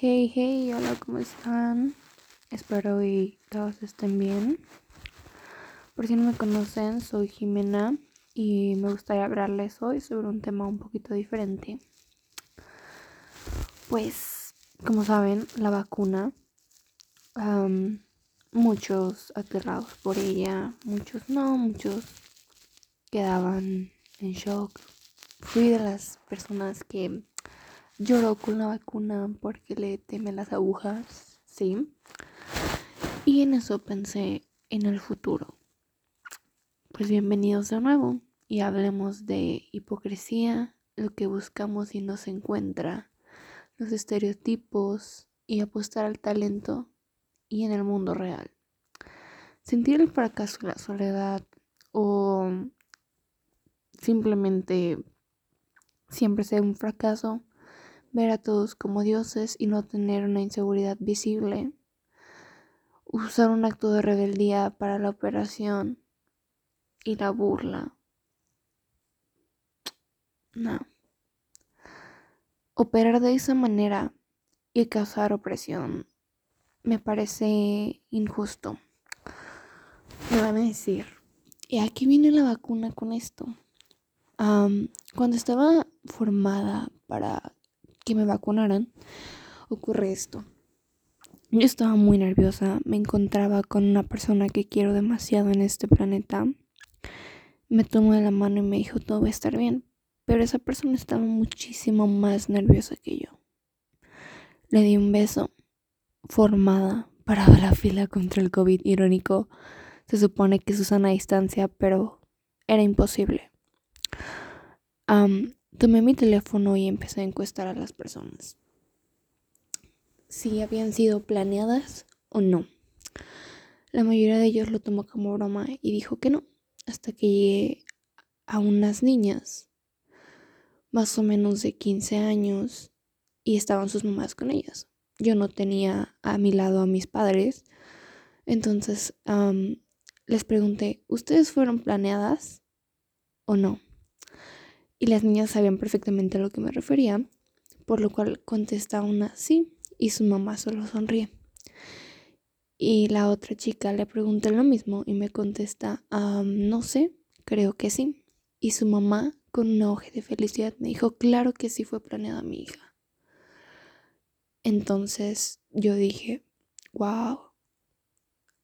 Hey, hey, hola, ¿cómo están? Espero que todos estén bien. Por si no me conocen, soy Jimena y me gustaría hablarles hoy sobre un tema un poquito diferente. Pues, como saben, la vacuna, muchos aterrados por ella, muchos no, muchos quedaban en shock. Fui de las personas que lloró con la vacuna porque le temen las agujas, ¿sí? Y en eso pensé en el futuro. Pues bienvenidos de nuevo y hablemos de hipocresía, lo que buscamos y no se encuentra, los estereotipos y apostar al talento y en el mundo real. Sentir el fracaso la soledad o simplemente siempre ser un fracaso ver a todos como dioses y no tener una inseguridad visible, usar un acto de rebeldía para la operación y la burla. No. Operar de esa manera y causar opresión me parece injusto. Me van a decir, y aquí viene la vacuna con esto. cuando estaba formada para que me vacunaran, ocurre esto. Yo estaba muy nerviosa, me encontraba con una persona que quiero demasiado en este planeta. Me tomó de la mano y me dijo todo va a estar bien, pero esa persona estaba muchísimo más nerviosa que yo. Le di un beso, formada, paraba la fila contra el COVID irónico. Se supone que es a distancia, pero era imposible. Tomé mi teléfono y empecé a encuestar a las personas. Si habían sido planeadas o no. La mayoría de ellos lo tomó como broma y dijo que no, hasta que llegué a unas niñas, más o menos de 15 años, y estaban sus mamás con ellas. Yo no tenía a mi lado a mis padres, entonces les pregunté, ¿ustedes fueron planeadas o no? Y las niñas sabían perfectamente a lo que me refería, por lo cual contesta una sí y su mamá solo sonríe. Y la otra chica le pregunta lo mismo y me contesta, no sé, creo que sí. Y su mamá, con un ojo de felicidad, me dijo, claro que sí fue planeada mi hija. Entonces yo dije, wow,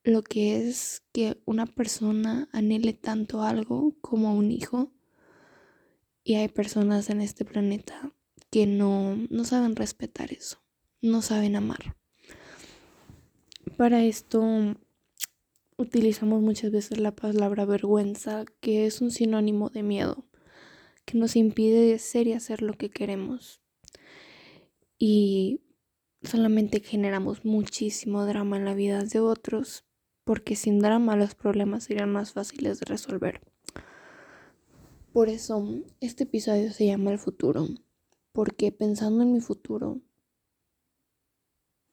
lo que es que una persona anhele tanto algo como un hijo y hay personas en este planeta que no, no saben respetar eso, no saben amar. Para esto utilizamos muchas veces la palabra vergüenza, que es un sinónimo de miedo, que nos impide ser y hacer lo que queremos. Y solamente generamos muchísimo drama en la vida de otros, porque sin drama los problemas serían más fáciles de resolver. Por eso este episodio se llama El futuro, porque pensando en mi futuro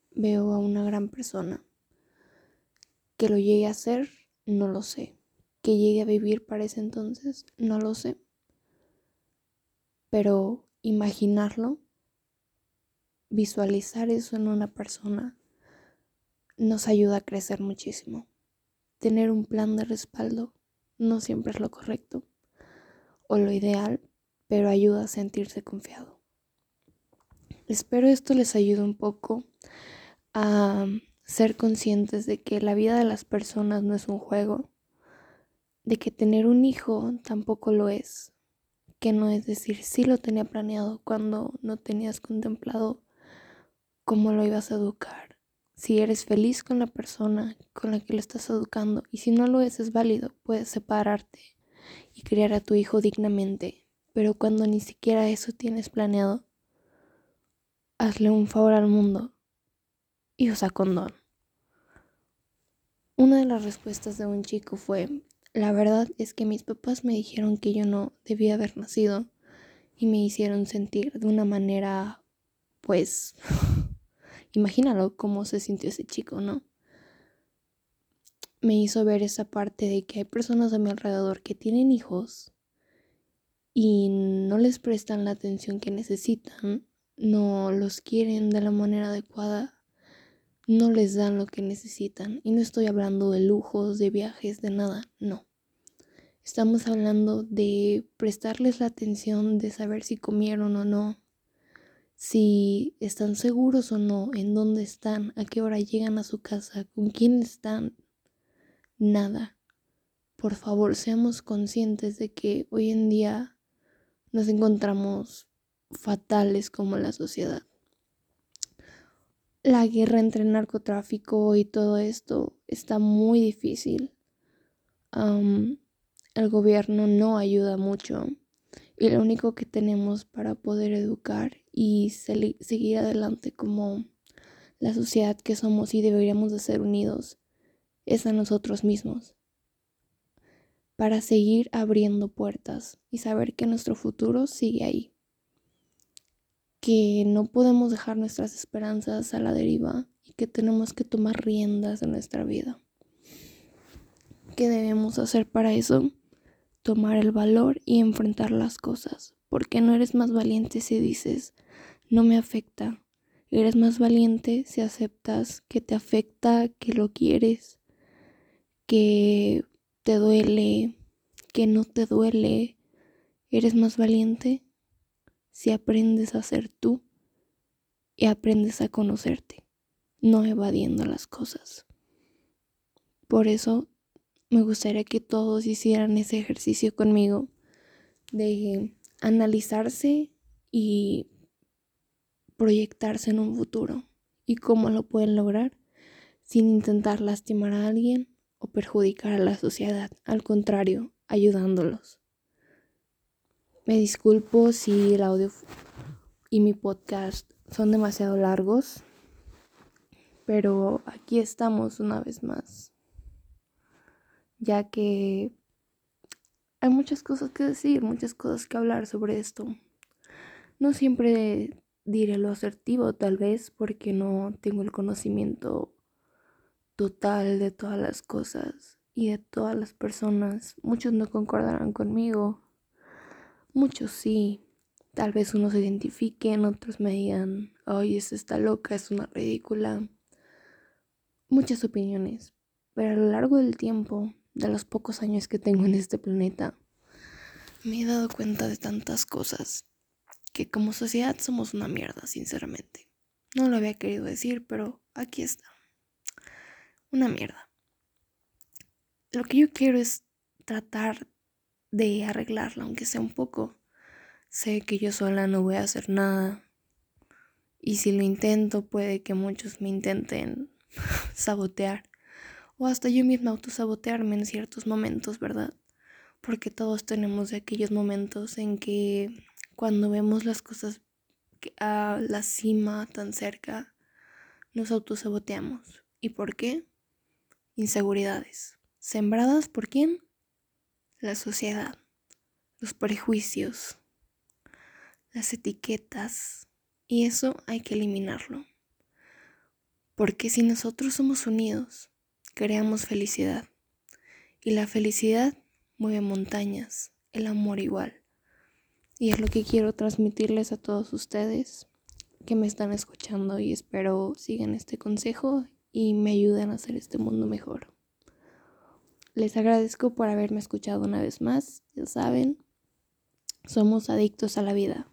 veo a una gran persona. Que lo llegue a ser, no lo sé. Que llegue a vivir para ese entonces, no lo sé. Pero imaginarlo, visualizar eso en una persona, nos ayuda a crecer muchísimo. Tener un plan de respaldo no siempre es lo correcto o lo ideal, pero ayuda a sentirse confiado. Espero esto les ayude un poco a ser conscientes de que la vida de las personas no es un juego, de que tener un hijo tampoco lo es, que no es decir sí lo tenía planeado cuando no tenías contemplado cómo lo ibas a educar. Si eres feliz con la persona con la que lo estás educando y si no lo es, es válido, puedes separarte criar a tu hijo dignamente. Pero cuando ni siquiera eso tienes planeado, hazle un favor al mundo y usa condón. Una de las respuestas de un chico fue, la verdad es que mis papás me dijeron que yo no debía haber nacido y me hicieron sentir de una manera, pues, imagínalo cómo se sintió ese chico, ¿no? Me hizo ver esa parte de que hay personas a mi alrededor que tienen hijos y no les prestan la atención que necesitan, no los quieren de la manera adecuada, no les dan lo que necesitan. Y no estoy hablando de lujos, de viajes, de nada, no. Estamos hablando de prestarles la atención, de saber si comieron o no, si están seguros o no, en dónde están, a qué hora llegan a su casa, con quién están, nada. Por favor, seamos conscientes de que hoy en día nos encontramos fatales como la sociedad. La guerra entre el narcotráfico y todo esto está muy difícil. el gobierno no ayuda mucho y lo único que tenemos para poder educar y seguir adelante como la sociedad que somos y deberíamos de ser unidos es a nosotros mismos para seguir abriendo puertas y saber que nuestro futuro sigue ahí. Que no podemos dejar nuestras esperanzas a la deriva y que tenemos que tomar riendas de nuestra vida. ¿Qué debemos hacer para eso? Tomar el valor y enfrentar las cosas, porque no eres más valiente si dices, no me afecta. Eres más valiente si aceptas que te afecta, que lo quieres, que te duele, que no te duele. Eres más valiente si aprendes a ser tú y aprendes a conocerte, no evadiendo las cosas. Por eso me gustaría que todos hicieran ese ejercicio conmigo de analizarse y proyectarse en un futuro. ¿Y cómo lo pueden lograr? Sin intentar lastimar a alguien o perjudicar a la sociedad. Al contrario, ayudándolos. Me disculpo si el audio y mi podcast son demasiado largos, pero aquí estamos una vez más, ya que hay muchas cosas que decir, muchas cosas que hablar sobre esto. No siempre diré lo asertivo, tal vez porque no tengo el conocimiento total de todas las cosas y de todas las personas. Muchos no concordarán conmigo, muchos sí. Tal vez unos se identifiquen, otros me digan, ay, esa está loca, es una ridícula. Muchas opiniones, pero a lo largo del tiempo, de los pocos años que tengo en este planeta, me he dado cuenta de tantas cosas que como sociedad somos una mierda, sinceramente. No lo había querido decir, pero aquí está. Una mierda. Lo que yo quiero es tratar de arreglarla, aunque sea un poco. Sé que yo sola no voy a hacer nada. Y si lo intento, puede que muchos me intenten sabotear. O hasta yo misma autosabotearme en ciertos momentos, ¿verdad? Porque todos tenemos aquellos momentos en que cuando vemos las cosas a la cima tan cerca, nos autosaboteamos. ¿Y por qué? Inseguridades. ¿Sembradas por quién? La sociedad, los prejuicios, las etiquetas. Y eso hay que eliminarlo. Porque si nosotros somos unidos, creamos felicidad. Y la felicidad mueve montañas, el amor igual. Y es lo que quiero transmitirles a todos ustedes que me están escuchando y espero sigan este consejo y me ayuden a hacer este mundo mejor. Les agradezco por haberme escuchado una vez más. Ya saben, somos adictos a la vida.